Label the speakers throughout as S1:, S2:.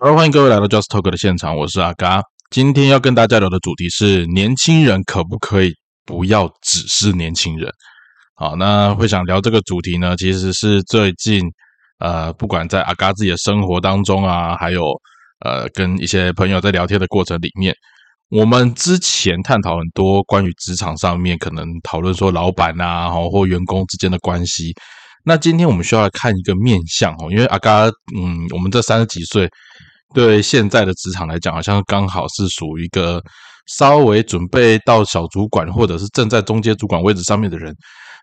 S1: 好，欢迎各位来到 Just Talk 的现场，我是阿嘎。今天要跟大家聊的主题是：年轻人可不可以不要只是年轻人？好，那会想聊这个主题呢，其实是最近呃，不管在阿嘎自己的生活当中啊，还有呃，跟一些朋友在聊天的过程里面，我们之前探讨很多关于职场上面可能讨论说老板啊，或员工之间的关系。那今天我们需要来看一个面相哦，因为阿嘎，嗯，我们这三十几岁。对现在的职场来讲，好像刚好是属于一个稍微准备到小主管或者是正在中间主管位置上面的人。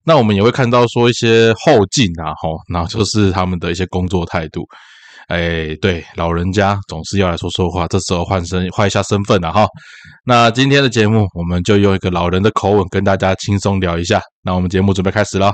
S1: 那我们也会看到说一些后进啊，吼，那就是他们的一些工作态度。哎，对，老人家总是要来说说话，这时候换身换一下身份了哈。那今天的节目，我们就用一个老人的口吻跟大家轻松聊一下。那我们节目准备开始了。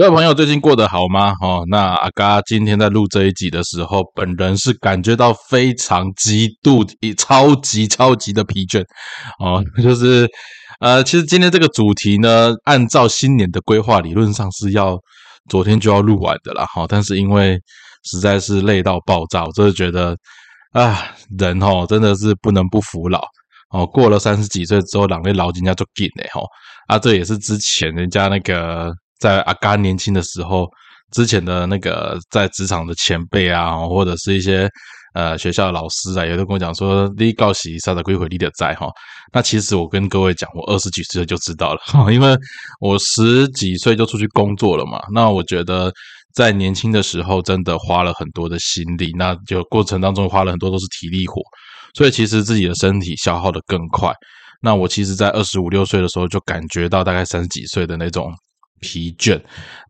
S1: 各位朋友，最近过得好吗？哦，那阿嘎今天在录这一集的时候，本人是感觉到非常极度、超级、超级的疲倦哦。就是呃，其实今天这个主题呢，按照新年的规划，理论上是要昨天就要录完的啦。哈，但是因为实在是累到爆炸，我真的觉得啊，人哦真的是不能不服老哦。过了三十几岁之后，两位老人家就紧嘞哈。啊，这也是之前人家那个。在阿甘年轻的时候，之前的那个在职场的前辈啊，或者是一些呃学校的老师啊，也都跟我讲说，你告喜啥的归回你的在哈。那其实我跟各位讲，我二十几岁就知道了，因为我十几岁就出去工作了嘛。那我觉得在年轻的时候，真的花了很多的心力，那就过程当中花了很多都是体力活，所以其实自己的身体消耗的更快。那我其实，在二十五六岁的时候，就感觉到大概三十几岁的那种。疲倦，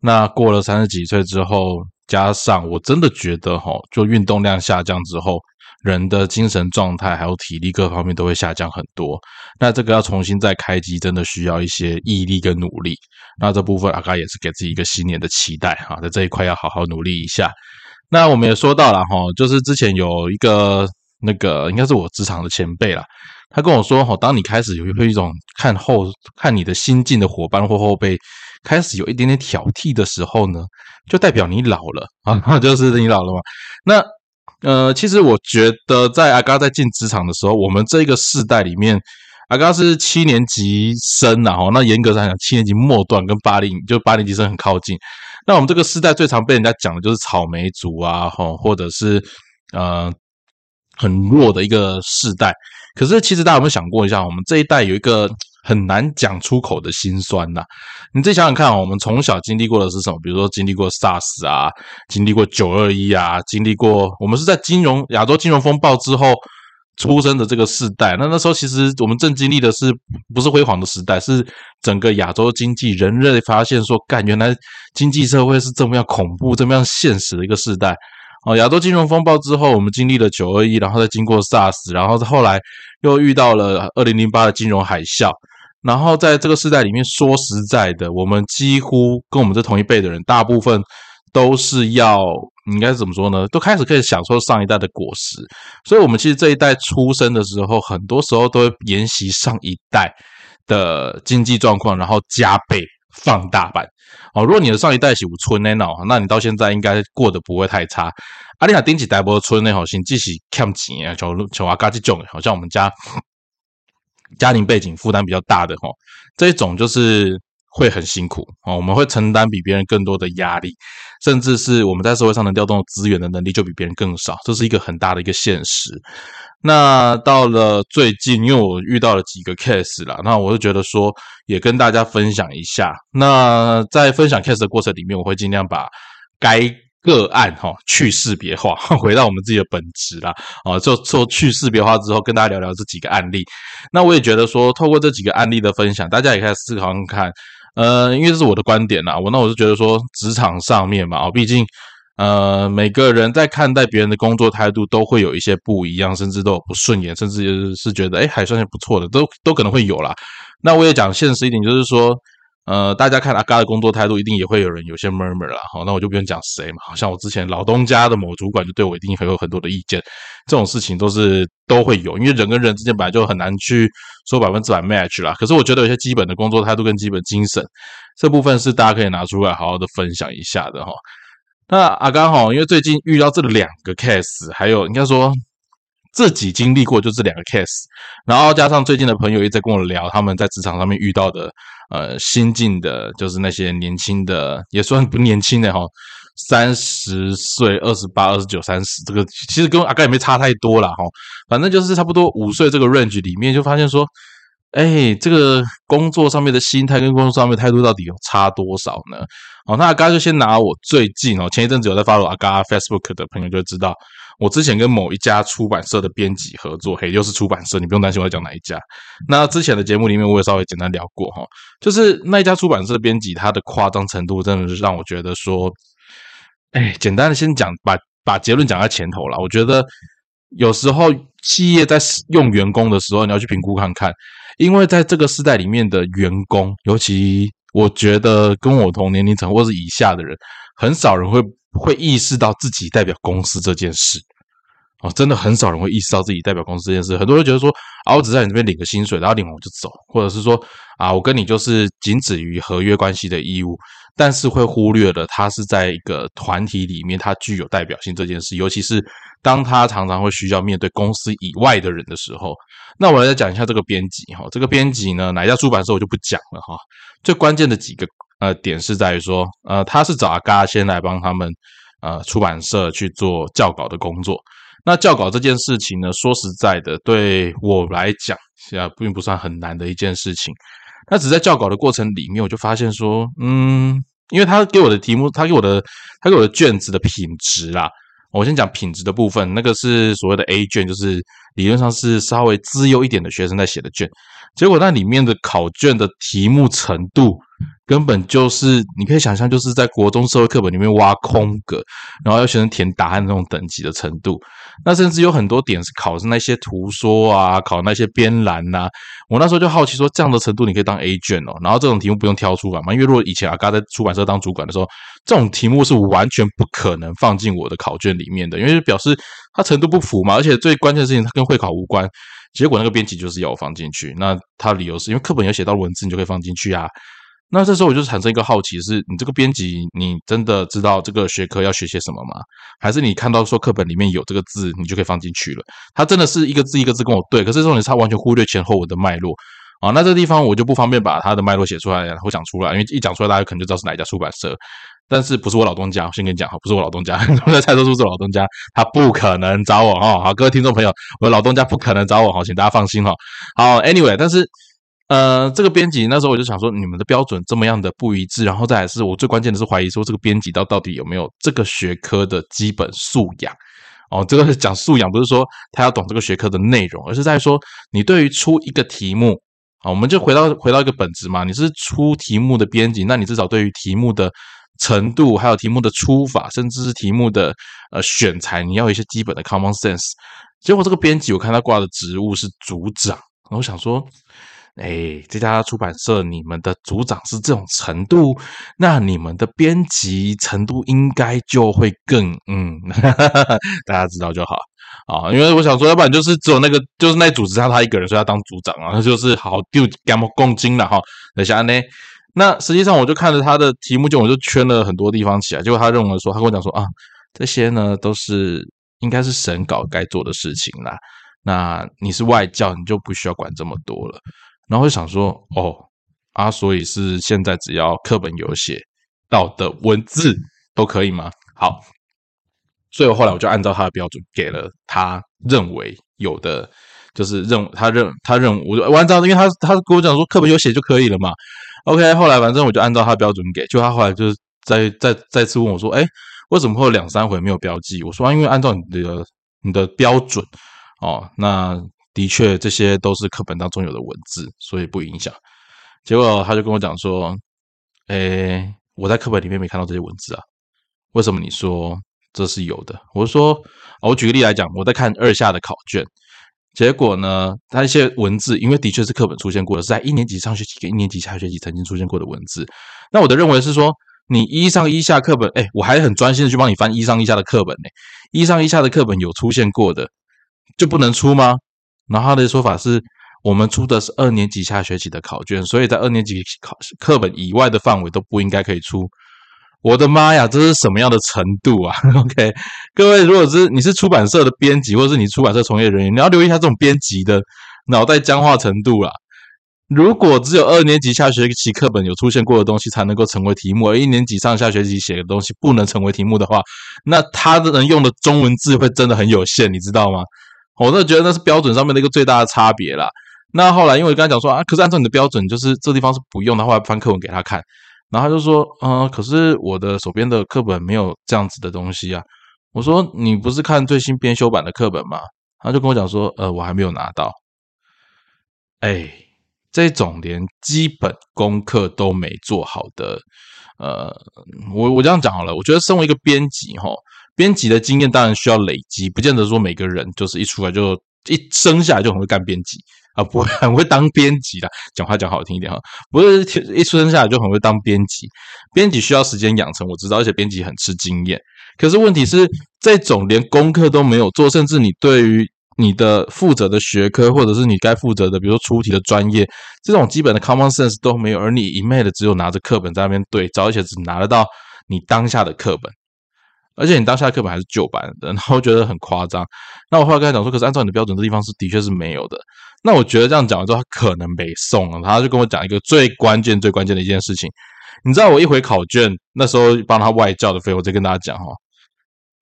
S1: 那过了三十几岁之后，加上我真的觉得哈，就运动量下降之后，人的精神状态还有体力各方面都会下降很多。那这个要重新再开机，真的需要一些毅力跟努力。那这部分阿嘎也是给自己一个新年的期待哈，在这一块要好好努力一下。那我们也说到了哈，就是之前有一个那个应该是我职场的前辈啦，他跟我说哈，当你开始有会一种看后看你的新进的伙伴或后辈。开始有一点点挑剔的时候呢，就代表你老了 啊，就是你老了嘛。那呃，其实我觉得在阿嘎在进职场的时候，我们这个世代里面，阿嘎是七年级生然后那严格上讲，七年级末段跟八零就八年级生很靠近。那我们这个世代最常被人家讲的就是草莓族啊，哈，或者是呃很弱的一个世代。可是其实大家有没有想过一下，我们这一代有一个？很难讲出口的心酸呐！你再想想看啊，我们从小经历过的是什么？比如说经历过 SARS 啊，经历过九二一啊，经历过我们是在金融亚洲金融风暴之后出生的这个世代。那那时候其实我们正经历的是不是辉煌的时代？是整个亚洲经济人类发现说，干原来经济社会是这么样恐怖、这么样现实的一个时代。哦，亚洲金融风暴之后，我们经历了九二一，然后再经过 SARS，然后后来又遇到了二零零八的金融海啸。然后在这个时代里面，说实在的，我们几乎跟我们这同一辈的人，大部分都是要应该怎么说呢？都开始可以享受上一代的果实。所以，我们其实这一代出生的时候，很多时候都会沿袭上一代的经济状况，然后加倍放大版。哦，如果你的上一代是五村那脑，那你到现在应该过得不会太差。阿丽亚丁起代波村那好，先继续欠钱啊，像像阿嘎这种，好像我们家。家庭背景负担比较大的吼，这一种就是会很辛苦哦。我们会承担比别人更多的压力，甚至是我们在社会上能调动资源的能力就比别人更少，这是一个很大的一个现实。那到了最近，因为我遇到了几个 case 啦，那我就觉得说也跟大家分享一下。那在分享 case 的过程里面，我会尽量把该。个案哈去识别化，回到我们自己的本质啦。啊，就做去识别化之后，跟大家聊聊这几个案例。那我也觉得说，透过这几个案例的分享，大家也可以思考看。呃，因为这是我的观点啦，我那我是觉得说，职场上面嘛，哦，毕竟呃，每个人在看待别人的工作态度都会有一些不一样，甚至都有不顺眼，甚至是觉得哎还算是不错的，都都可能会有啦。那我也讲现实一点，就是说。呃，大家看阿嘎的工作态度，一定也会有人有些 murmur 啦。好，那我就不用讲谁嘛。好像我之前老东家的某主管就对我一定会有很多的意见。这种事情都是都会有，因为人跟人之间本来就很难去说百分之百 match 啦。可是我觉得有些基本的工作态度跟基本精神，这部分是大家可以拿出来好好的分享一下的哈。那阿刚哈，因为最近遇到这两个 case，还有应该说。自己经历过就这两个 case，然后加上最近的朋友一直在跟我聊他们在职场上面遇到的呃新进的，就是那些年轻的也算不年轻的哈，三十岁、二十八、二十九、三十，这个其实跟阿盖也没差太多了哈，反正就是差不多五岁这个 range 里面就发现说，哎，这个工作上面的心态跟工作上面态度到底有差多少呢？好，那阿嘎就先拿我最近哦，前一阵子有在发我阿嘎 Facebook 的朋友就知道。我之前跟某一家出版社的编辑合作，嘿，又是出版社，你不用担心我要讲哪一家。那之前的节目里面，我也稍微简单聊过哈，就是那一家出版社的编辑，他的夸张程度真的是让我觉得说，哎，简单的先讲，把把结论讲在前头了。我觉得有时候企业在用员工的时候，你要去评估看看，因为在这个时代里面的员工，尤其我觉得跟我同年龄层或是以下的人，很少人会会意识到自己代表公司这件事。哦，真的很少人会意识到自己代表公司这件事。很多人觉得说，啊，我只在你这边领个薪水，然后领完我就走，或者是说，啊，我跟你就是仅止于合约关系的义务，但是会忽略了他是在一个团体里面，他具有代表性这件事。尤其是当他常常会需要面对公司以外的人的时候，那我来再讲一下这个编辑哈。这个编辑呢，哪一家出版社我就不讲了哈。最关键的几个呃点是在于说，呃，他是找阿嘎先来帮他们呃出版社去做校稿的工作。那校稿这件事情呢，说实在的，对我来讲，现在并不算很难的一件事情。那只在校稿的过程里面，我就发现说，嗯，因为他给我的题目，他给我的，他给我的卷子的品质啦，我先讲品质的部分，那个是所谓的 A 卷，就是理论上是稍微资优一点的学生在写的卷，结果那里面的考卷的题目程度。根本就是，你可以想象，就是在国中社会课本里面挖空格，然后要学生填答案那种等级的程度。那甚至有很多点是考是那些图说啊，考那些编栏呐。我那时候就好奇说，这样的程度你可以当 A 卷哦。然后这种题目不用挑出来嘛？因为如果以前阿嘎在出版社当主管的时候，这种题目是完全不可能放进我的考卷里面的，因为表示它程度不符嘛。而且最关键的事情，它跟会考无关。结果那个编辑就是要我放进去，那他理由是因为课本有写到文字，你就可以放进去啊。那这时候我就产生一个好奇，是你这个编辑，你真的知道这个学科要学些什么吗？还是你看到说课本里面有这个字，你就可以放进去了？他真的是一个字一个字跟我对，可是这种他完全忽略前后文的脉络啊。那这个地方我就不方便把他的脉络写出来，然后讲出来，因为一讲出来大家可能就知道是哪一家出版社。但是不是我老东家，我先跟你讲哈，不是我老东家，我在猜测是不是老东家，他不可能找我哈。好，各位听众朋友，我的老东家不可能找我哈，请大家放心哈。好，Anyway，但是。呃，这个编辑那时候我就想说，你们的标准这么样的不一致，然后再来是我最关键的是怀疑说，这个编辑到到底有没有这个学科的基本素养？哦，这个是讲素养，不是说他要懂这个学科的内容，而是在说你对于出一个题目，啊，我们就回到回到一个本质嘛，你是出题目的编辑，那你至少对于题目的程度，还有题目的出法，甚至是题目的呃选材，你要有一些基本的 common sense。结果这个编辑我看他挂的职务是组长，我想说。哎，这家出版社，你们的组长是这种程度，那你们的编辑程度应该就会更嗯，大家知道就好啊。因为我想说，要不然就是只有那个，就是那组织上他一个人，所以他当组长啊，那就是好丢干么共金了哈。等下呢，那实际上我就看着他的题目，就我就圈了很多地方起来，结果他认为说，他跟我讲说啊，这些呢都是应该是审稿该做的事情啦。那你是外教，你就不需要管这么多了。然后就想说，哦啊，所以是现在只要课本有写到的文字都可以吗？好，所以我后来我就按照他的标准给了他认为有的，就是认他认他认我就按照，因为他他跟我讲说课本有写就可以了嘛。OK，后来反正我就按照他标准给，就他后来就是再再再次问我说，哎，为什么会有两三回没有标记？我说因为按照你的你的标准哦，那。的确，这些都是课本当中有的文字，所以不影响。结果他就跟我讲说：“诶，我在课本里面没看到这些文字啊，为什么你说这是有的？”我说：“我举个例来讲，我在看二下的考卷，结果呢，他一些文字，因为的确是课本出现过的，是在一年级上学期跟一年级下学期曾经出现过的文字。那我的认为是说，你一上一下课本，哎，我还很专心的去帮你翻一上一下的课本呢。一上一下的课本有出现过的，就不能出吗？然后他的说法是我们出的是二年级下学期的考卷，所以在二年级考课本以外的范围都不应该可以出。我的妈呀，这是什么样的程度啊？OK，各位，如果是你是出版社的编辑，或者是你出版社从业人员，你要留意一下这种编辑的脑袋僵化程度啦。如果只有二年级下学期课本有出现过的东西才能够成为题目，而一年级上下学期写的东西不能成为题目的话，那他的能用的中文字会真的很有限，你知道吗？我真的觉得那是标准上面的一个最大的差别啦。那后来因为刚才讲说啊，可是按照你的标准，就是这地方是不用的话，翻课文给他看。然后他就说：“嗯，可是我的手边的课本没有这样子的东西啊。”我说：“你不是看最新编修版的课本吗？”他就跟我讲说：“呃，我还没有拿到。”哎，这种连基本功课都没做好的，呃，我我这样讲好了。我觉得身为一个编辑，哈，编辑的经验当然需要累积，不见得说每个人就是一出来就一生下来就很会干编辑。啊，不会 很会当编辑的，讲话讲好听一点哈，不是一出生下来就很会当编辑，编辑需要时间养成，我知道，而且编辑很吃经验。可是问题是，这种连功课都没有做，甚至你对于你的负责的学科，或者是你该负责的，比如说出题的专业，这种基本的 common sense 都没有，而你一昧的只有拿着课本在那边对照，而且只拿得到你当下的课本。而且你当下课本还是旧版的，然后觉得很夸张。那我后来跟他讲说，可是按照你的标准，这地方是的确是没有的。那我觉得这样讲完之后，他可能没送了。他就跟我讲一个最关键、最关键的一件事情。你知道我一回考卷那时候帮他外教的费，我再跟大家讲哈，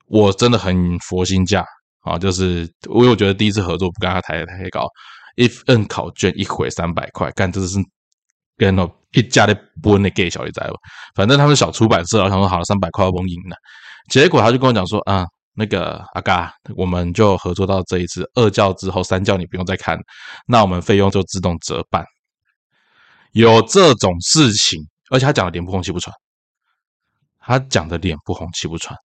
S1: 我真的很佛心价啊，就是因为我觉得第一次合作不跟他抬太高，一份考卷一回三百块，干这是跟那一家的不那 gay 小李仔吧，反正他们小出版社，我想说好了三百块我赢了。结果他就跟我讲说啊，那个阿嘎，我们就合作到这一次二教之后，三教你不用再看，那我们费用就自动折半。有这种事情，而且他讲的脸不红气不喘，他讲的脸不红气不喘。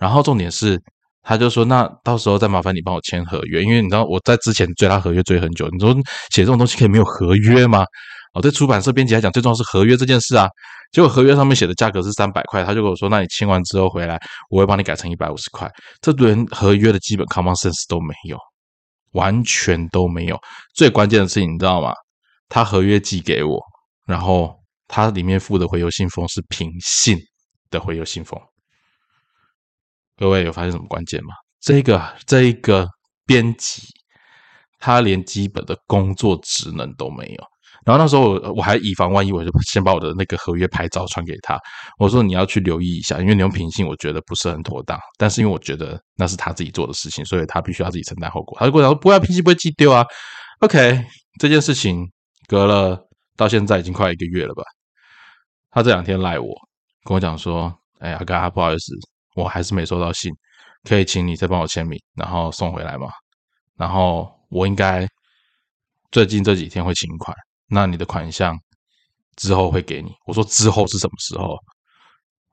S1: 然后重点是，他就说那到时候再麻烦你帮我签合约，因为你知道我在之前追他合约追很久，你说写这种东西可以没有合约吗？哦，对出版社编辑来讲，最重要是合约这件事啊。结果合约上面写的价格是三百块，他就跟我说：“那你签完之后回来，我会帮你改成一百五十块。”这连合约的基本 common sense 都没有，完全都没有。最关键的事情你知道吗？他合约寄给我，然后他里面附的回邮信封是平信的回邮信封。各位有发现什么关键吗？这个这一个编辑，他连基本的工作职能都没有。然后那时候我我还以防万一，我就先把我的那个合约拍照传给他。我说你要去留意一下，因为你用平信，我觉得不是很妥当。但是因为我觉得那是他自己做的事情，所以他必须要自己承担后果。他就跟我讲说：“不会，平信不会寄丢啊。” OK，这件事情隔了到现在已经快一个月了吧？他这两天赖我，跟我讲说：“哎呀，哥，不好意思，我还是没收到信，可以请你再帮我签名，然后送回来吗？然后我应该最近这几天会请款。”那你的款项之后会给你。我说之后是什么时候？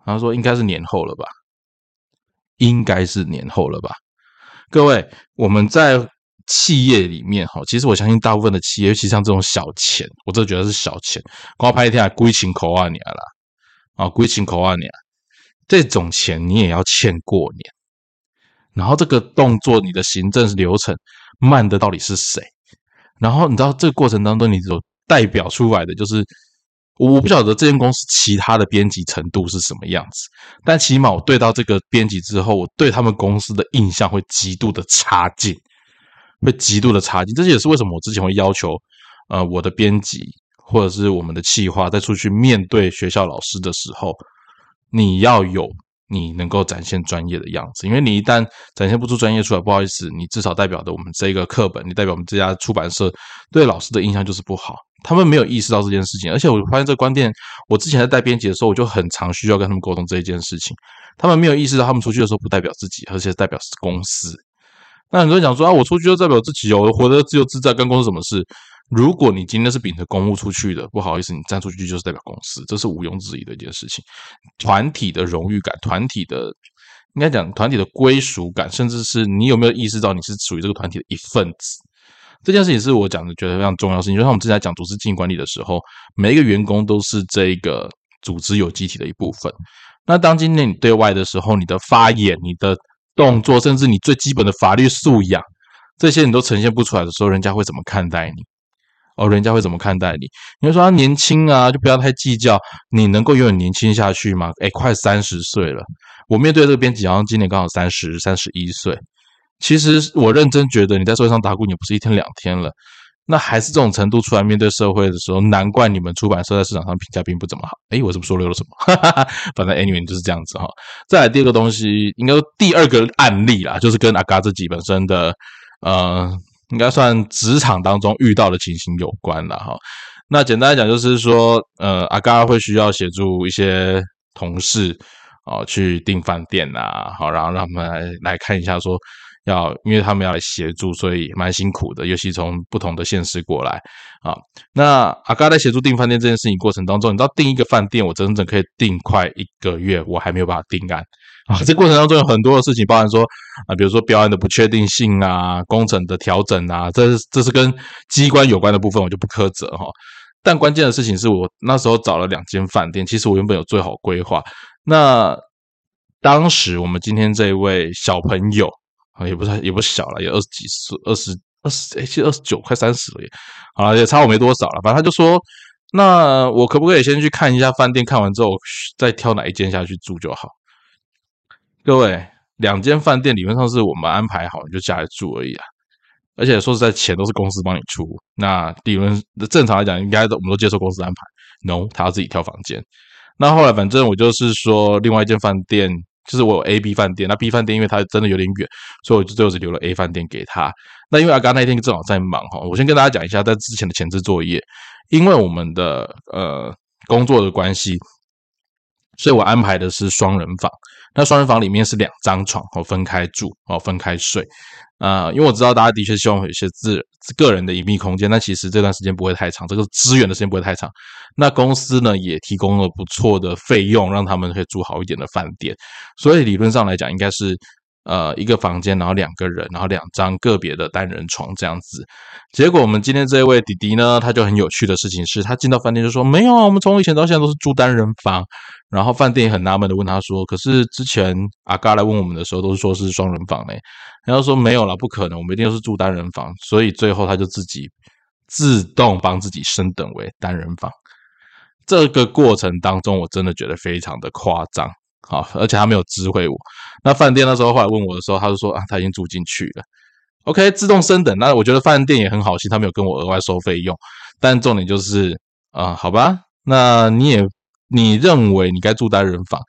S1: 他说应该是年后了吧，应该是年后了吧。各位，我们在企业里面哈，其实我相信大部分的企业，尤其像这种小钱，我真的觉得是小钱，光拍一天还归情口二年了啊，归情口二年，这种钱你也要欠过年。然后这个动作，你的行政流程慢的到底是谁？然后你知道这个过程当中，你有。代表出来的就是，我不晓得这间公司其他的编辑程度是什么样子，但起码我对到这个编辑之后，我对他们公司的印象会极度的差劲，会极度的差劲。这也是为什么我之前会要求，呃，我的编辑或者是我们的企划在出去面对学校老师的时候，你要有。你能够展现专业的样子，因为你一旦展现不出专业出来，不好意思，你至少代表的我们这个课本，你代表我们这家出版社对老师的印象就是不好。他们没有意识到这件事情，而且我发现这个观点，我之前在带编辑的时候，我就很常需要跟他们沟通这一件事情。他们没有意识到，他们出去的时候不代表自己，而且代表是公司。那很多人讲说啊，我出去就代表自己，我活得自由自在，跟公司什么事？如果你今天是秉着公务出去的，不好意思，你站出去就是代表公司，这是毋庸置疑的一件事情。团体的荣誉感，团体的应该讲团体的归属感，甚至是你有没有意识到你是属于这个团体的一份子，这件事情是我讲的，觉得非常重要事情。就像我们之前讲组织经营管理的时候，每一个员工都是这个组织有机体的一部分。那当今天你对外的时候，你的发言、你的动作，甚至你最基本的法律素养，这些你都呈现不出来的时候，人家会怎么看待你？哦，人家会怎么看待你？你会说他年轻啊，就不要太计较。你能够永远年轻下去吗？哎，快三十岁了，我面对这个编辑，好像今年刚好三十三十一岁。其实我认真觉得，你在社会上打滚也不是一天两天了，那还是这种程度出来面对社会的时候，难怪你们出版社在市场上评价并不怎么好。诶，我是不是说漏了什么？反正 anyway 就是这样子哈。再来第二个东西，应该第二个案例啦，就是跟阿嘎自己本身的呃，应该算职场当中遇到的情形有关了哈。那简单来讲，就是说呃，阿嘎会需要协助一些同事哦去订饭店啊，好，然后让他们来来看一下说。要，因为他们要来协助，所以蛮辛苦的。尤其从不同的县市过来啊。那阿嘎在协助订饭店这件事情过程当中，你知道订一个饭店，我整整可以订快一个月，我还没有办法订案啊。这过程当中有很多的事情，包含说啊，比如说标案的不确定性啊，工程的调整啊，这这是跟机关有关的部分，我就不苛责哈。但关键的事情是我那时候找了两间饭店，其实我原本有最好规划。那当时我们今天这一位小朋友。啊，也不是也不小了，也二十几岁，二十二十，哎，其实二十九，快三十了耶。好了，也差我没多少了。反正他就说，那我可不可以先去看一下饭店？看完之后再挑哪一间下去住就好。各位，两间饭店理论上是我们安排好，你就下来住而已啊。而且说实在，钱都是公司帮你出。那理论正常来讲，应该都我们都接受公司安排。No，他要自己挑房间。那后来反正我就是说，另外一间饭店。就是我有 A、B 饭店，那 B 饭店因为它真的有点远，所以我就最后只留了 A 饭店给他。那因为阿刚那天正好在忙哈，我先跟大家讲一下在之前的前置作业，因为我们的呃工作的关系，所以我安排的是双人房。那双人房里面是两张床哦，分开住哦，分开睡。啊，因为我知道大家的确希望有一些自个人的隐秘空间，但其实这段时间不会太长，这个支援的时间不会太长。那公司呢也提供了不错的费用，让他们可以住好一点的饭店，所以理论上来讲，应该是。呃，一个房间，然后两个人，然后两张个别的单人床这样子。结果我们今天这位弟弟呢，他就很有趣的事情是，他进到饭店就说：“没有啊，我们从以前到现在都是住单人房。”然后饭店也很纳闷的问他说：“可是之前阿嘎来问我们的时候，都是说是双人房嘞。”然后说：“没有了，不可能，我们一定是住单人房。”所以最后他就自己自动帮自己升等为单人房。这个过程当中，我真的觉得非常的夸张。好，而且他没有知会我。那饭店那时候后来问我的时候，他就说啊，他已经住进去了。OK，自动升等。那我觉得饭店也很好心，他没有跟我额外收费用。但重点就是啊，好吧，那你也你认为你该住单人房？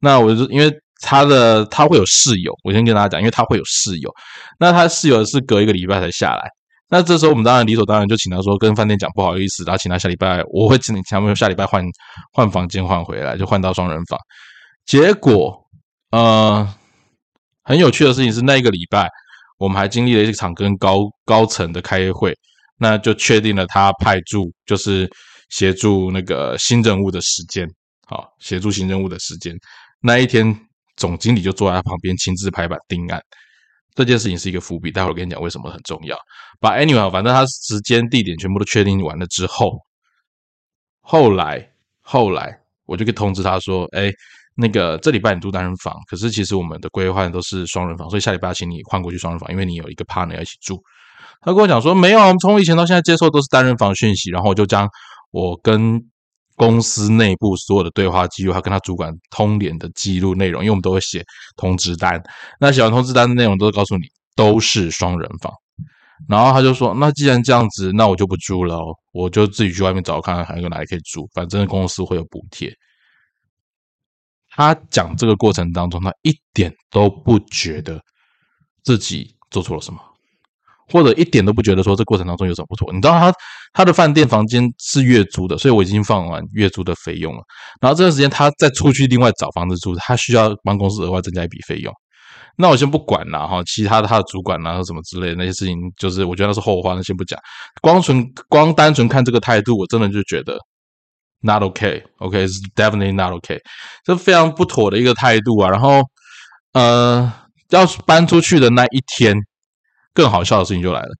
S1: 那我就因为他的他会有室友，我先跟大家讲，因为他会有室友。那他室友是隔一个礼拜才下来。那这时候我们当然理所当然就请他说跟饭店讲不好意思，然后请他下礼拜我会请他们下礼拜换换房间换回来，就换到双人房。结果，呃，很有趣的事情是，那一个礼拜，我们还经历了一场跟高高层的开会，那就确定了他派驻，就是协助那个新任务的时间，好，协助新任务的时间。那一天，总经理就坐在他旁边亲自拍板定案。这件事情是一个伏笔，待会儿跟你讲为什么很重要。把 anyway，反正他时间地点全部都确定完了之后，后来后来我就可以通知他说，哎。那个这礼拜你住单人房，可是其实我们的规划都是双人房，所以下礼拜请你换过去双人房，因为你有一个 partner 要一起住。他跟我讲说，没有，我们从以前到现在接受都是单人房讯息，然后我就将我跟公司内部所有的对话记录，还跟他主管通联的记录内容，因为我们都会写通知单，那写完通知单的内容都告诉你都是双人房。然后他就说，那既然这样子，那我就不住了，我就自己去外面找看看还有哪里可以住，反正公司会有补贴。他讲这个过程当中，他一点都不觉得自己做错了什么，或者一点都不觉得说这过程当中有什么不妥。你知道他他的饭店房间是月租的，所以我已经放完月租的费用了。然后这段时间他再出去另外找房子住，他需要帮公司额外增加一笔费用。那我先不管了哈，其他的他的主管啊什么之类的那些事情，就是我觉得那是后话，那先不讲。光纯光单纯看这个态度，我真的就觉得。Not okay, okay, is definitely not okay，这非常不妥的一个态度啊。然后，呃，要搬出去的那一天，更好笑的事情就来了，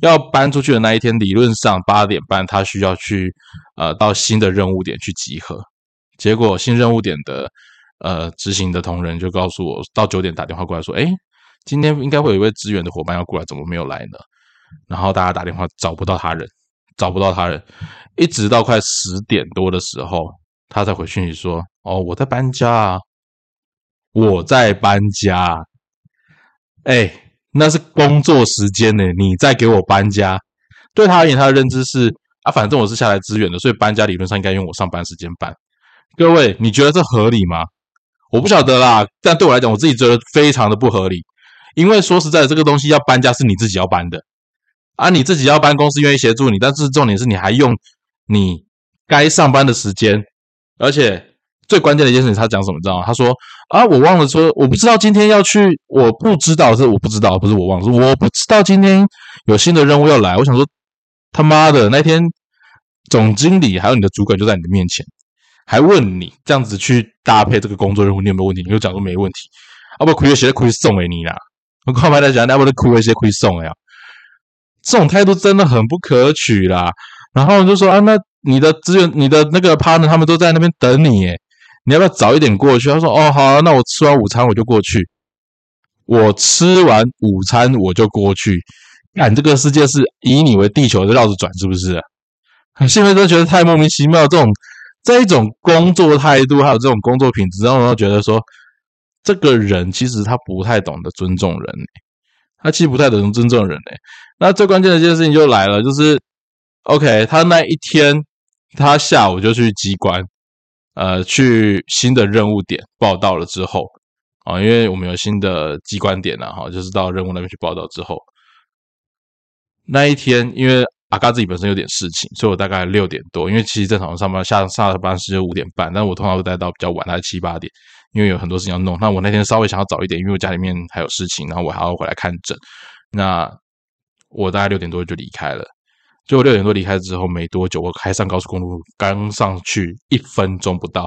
S1: 要搬出去的那一天，理论上八点半他需要去呃到新的任务点去集合。结果新任务点的呃执行的同仁就告诉我，到九点打电话过来说，哎，今天应该会有一位支援的伙伴要过来，怎么没有来呢？然后大家打电话找不到他人，找不到他人，一直到快十点多的时候，他才回讯息说，哦，我在搬家啊，我在搬家。哎，那是工作时间呢，你在给我搬家？对他而言，他的认知是啊，反正我是下来支援的，所以搬家理论上应该用我上班时间搬。各位，你觉得这合理吗？我不晓得啦，但对我来讲，我自己觉得非常的不合理。因为说实在的，这个东西要搬家是你自己要搬的啊，你自己要搬，公司愿意协助你，但是重点是你还用你该上班的时间，而且。最关键的一件事情，他讲什么？知道吗？他说：“啊，我忘了说，我不知道今天要去，我不知道是我不知道，不是我忘了，我不知道今天有新的任务要来。我想说，他妈的，那天总经理还有你的主管就在你的面前，还问你这样子去搭配这个工作任务，你有没有问题？你就讲说没问题，啊不，可以写的可以送给你啦。我刚才在讲，那不的可以写可以送呀，这种态度真的很不可取啦。然后就说啊，那你的资源，你的那个 partner 他们都在那边等你，耶。你要不要早一点过去？他说：“哦，好，那我吃完午餐我就过去。我吃完午餐我就过去。看这个世界是以你为地球在绕着转，是不是？现在都觉得太莫名其妙。这种这一种工作态度，还有这种工作品质，让我觉得说，这个人其实他不太懂得尊重人，他其实不太懂得尊重人。哎，那最关键的一件事情就来了，就是 OK，他那一天他下午就去机关。”呃，去新的任务点报道了之后啊，因为我们有新的机关点了哈，就是到任务那边去报道之后，那一天因为阿嘎自己本身有点事情，所以我大概六点多，因为其实正常上班下下班时间五点半，但我通常会待到比较晚，大概七八点，因为有很多事情要弄。那我那天稍微想要早一点，因为我家里面还有事情，然后我还要回来看诊，那我大概六点多就离开了。就六点多离开之后没多久，我开上高速公路，刚上去一分钟不到，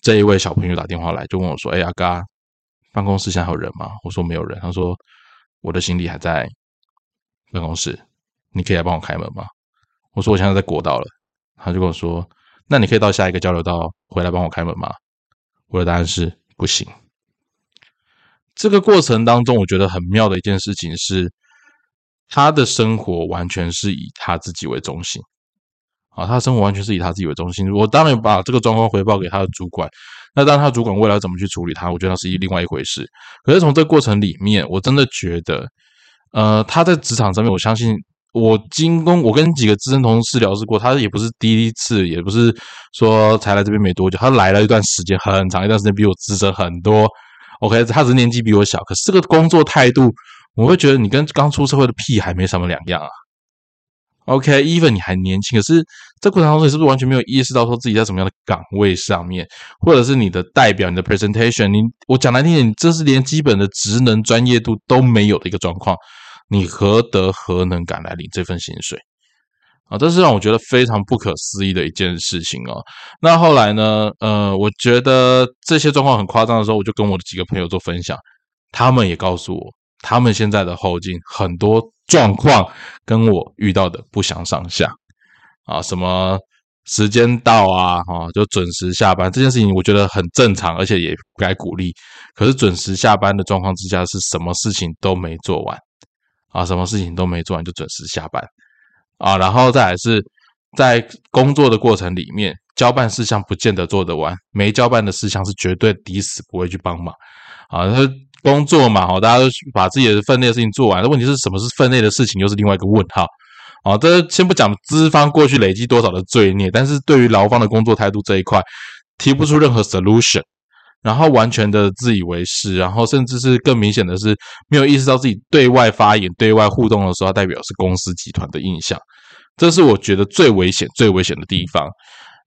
S1: 这一位小朋友打电话来，就问我说：“哎，阿嘎，办公室现在还有人吗？”我说：“没有人。”他说：“我的行李还在办公室，你可以来帮我开门吗？”我说：“我现在在国道了。”他就跟我说：“那你可以到下一个交流道回来帮我开门吗？”我的答案是不行。这个过程当中，我觉得很妙的一件事情是。他的生活完全是以他自己为中心，啊，他的生活完全是以他自己为中心。我当然把这个状况回报给他的主管，那当然他主管未来怎么去处理他，我觉得那是一另外一回事。可是从这个过程里面，我真的觉得，呃，他在职场上面，我相信我经过我跟几个资深同事聊过，他也不是第一次，也不是说才来这边没多久，他来了一段时间，很长一段时间，比我资深很多。OK，他只是年纪比我小，可是这个工作态度。我会觉得你跟刚出社会的屁孩没什么两样啊。OK，even 你还年轻，可是这过程当中你是不是完全没有意识到说自己在什么样的岗位上面，或者是你的代表、你的 presentation，你我讲难听点，你这是连基本的职能专业度都没有的一个状况，你何德何能敢来领这份薪水啊？这是让我觉得非常不可思议的一件事情哦。那后来呢？呃，我觉得这些状况很夸张的时候，我就跟我的几个朋友做分享，他们也告诉我。他们现在的后劲很多状况跟我遇到的不相上下啊，什么时间到啊，哈，就准时下班这件事情，我觉得很正常，而且也该鼓励。可是准时下班的状况之下，是什么事情都没做完啊，什么事情都没做完就准时下班啊，然后再来是在工作的过程里面，交办事项不见得做得完，没交办的事项是绝对抵死不会去帮忙啊，他。工作嘛，哈，大家都把自己的分内的事情做完。问题是什么是分内的事情，又是另外一个问号。啊，这先不讲资方过去累积多少的罪孽，但是对于劳方的工作态度这一块，提不出任何 solution，然后完全的自以为是，然后甚至是更明显的是，没有意识到自己对外发言、对外互动的时候，代表是公司集团的印象。这是我觉得最危险、最危险的地方。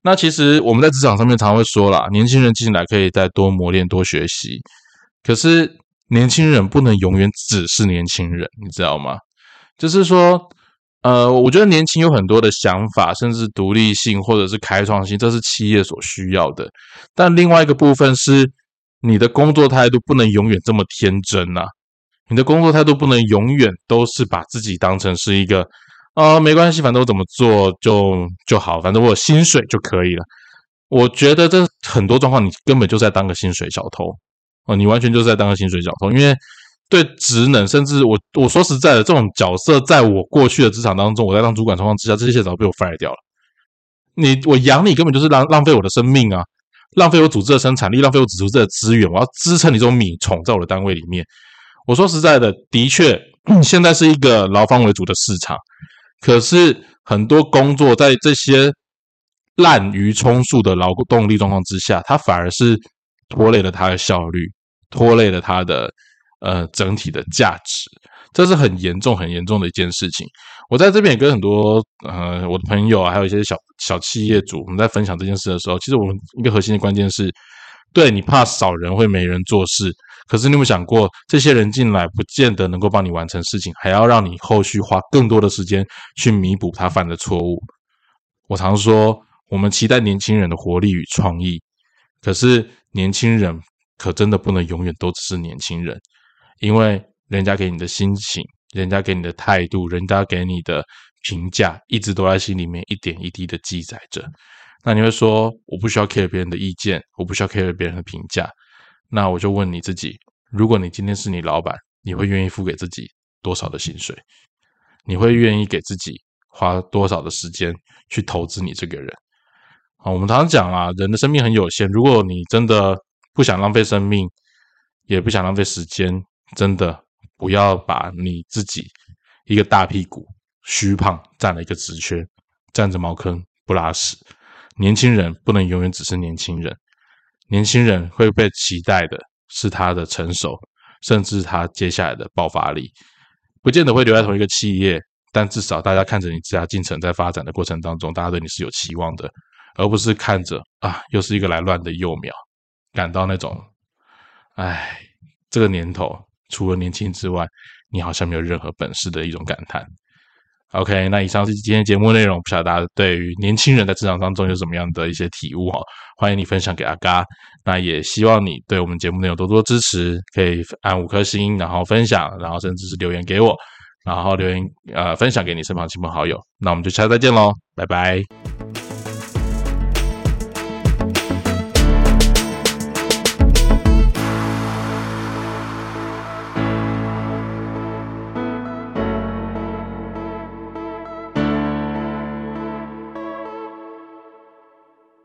S1: 那其实我们在职场上面常会说啦，年轻人进来可以再多磨练、多学习，可是。年轻人不能永远只是年轻人，你知道吗？就是说，呃，我觉得年轻有很多的想法，甚至独立性或者是开创性，这是企业所需要的。但另外一个部分是，你的工作态度不能永远这么天真呐。你的工作态度不能永远都是把自己当成是一个，呃，没关系，反正我怎么做就就好，反正我有薪水就可以了。我觉得这很多状况，你根本就在当个薪水小偷哦，你完全就是在当个薪水小偷。因为对职能，甚至我我说实在的，这种角色在我过去的职场当中，我在当主管状况之下，这些早被我 fire 掉了。你我养你根本就是浪浪费我的生命啊，浪费我组织的生产力，浪费我组织的资源，我要支撑你这种米虫在我的单位里面。我说实在的，的确，现在是一个劳方为主的市场，可是很多工作在这些滥竽充数的劳动力状况之下，它反而是拖累了它的效率，拖累了它的呃整体的价值，这是很严重、很严重的一件事情。我在这边也跟很多呃我的朋友啊，还有一些小小企业主，我们在分享这件事的时候，其实我们一个核心的关键是，对你怕少人会没人做事。可是你有没有想过，这些人进来不见得能够帮你完成事情，还要让你后续花更多的时间去弥补他犯的错误。我常说，我们期待年轻人的活力与创意，可是年轻人可真的不能永远都只是年轻人，因为人家给你的心情，人家给你的态度，人家给你的评价，一直都在心里面一点一滴的记载着。那你会说，我不需要 care 别人的意见，我不需要 care 别人的评价。那我就问你自己：如果你今天是你老板，你会愿意付给自己多少的薪水？你会愿意给自己花多少的时间去投资你这个人？啊，我们常常讲啊，人的生命很有限。如果你真的不想浪费生命，也不想浪费时间，真的不要把你自己一个大屁股、虚胖占了一个职缺，占着茅坑不拉屎。年轻人不能永远只是年轻人。年轻人会被期待的是他的成熟，甚至他接下来的爆发力，不见得会留在同一个企业，但至少大家看着你这家进程在发展的过程当中，大家对你是有期望的，而不是看着啊，又是一个来乱的幼苗，感到那种，哎，这个年头除了年轻之外，你好像没有任何本事的一种感叹。OK，那以上是今天节目内容，不晓得大家对于年轻人在职场当中有什么样的一些体悟哈？欢迎你分享给阿嘎。那也希望你对我们节目内容多多支持，可以按五颗星，然后分享，然后甚至是留言给我，然后留言呃分享给你身旁亲朋好友。那我们就下次再见喽，拜拜。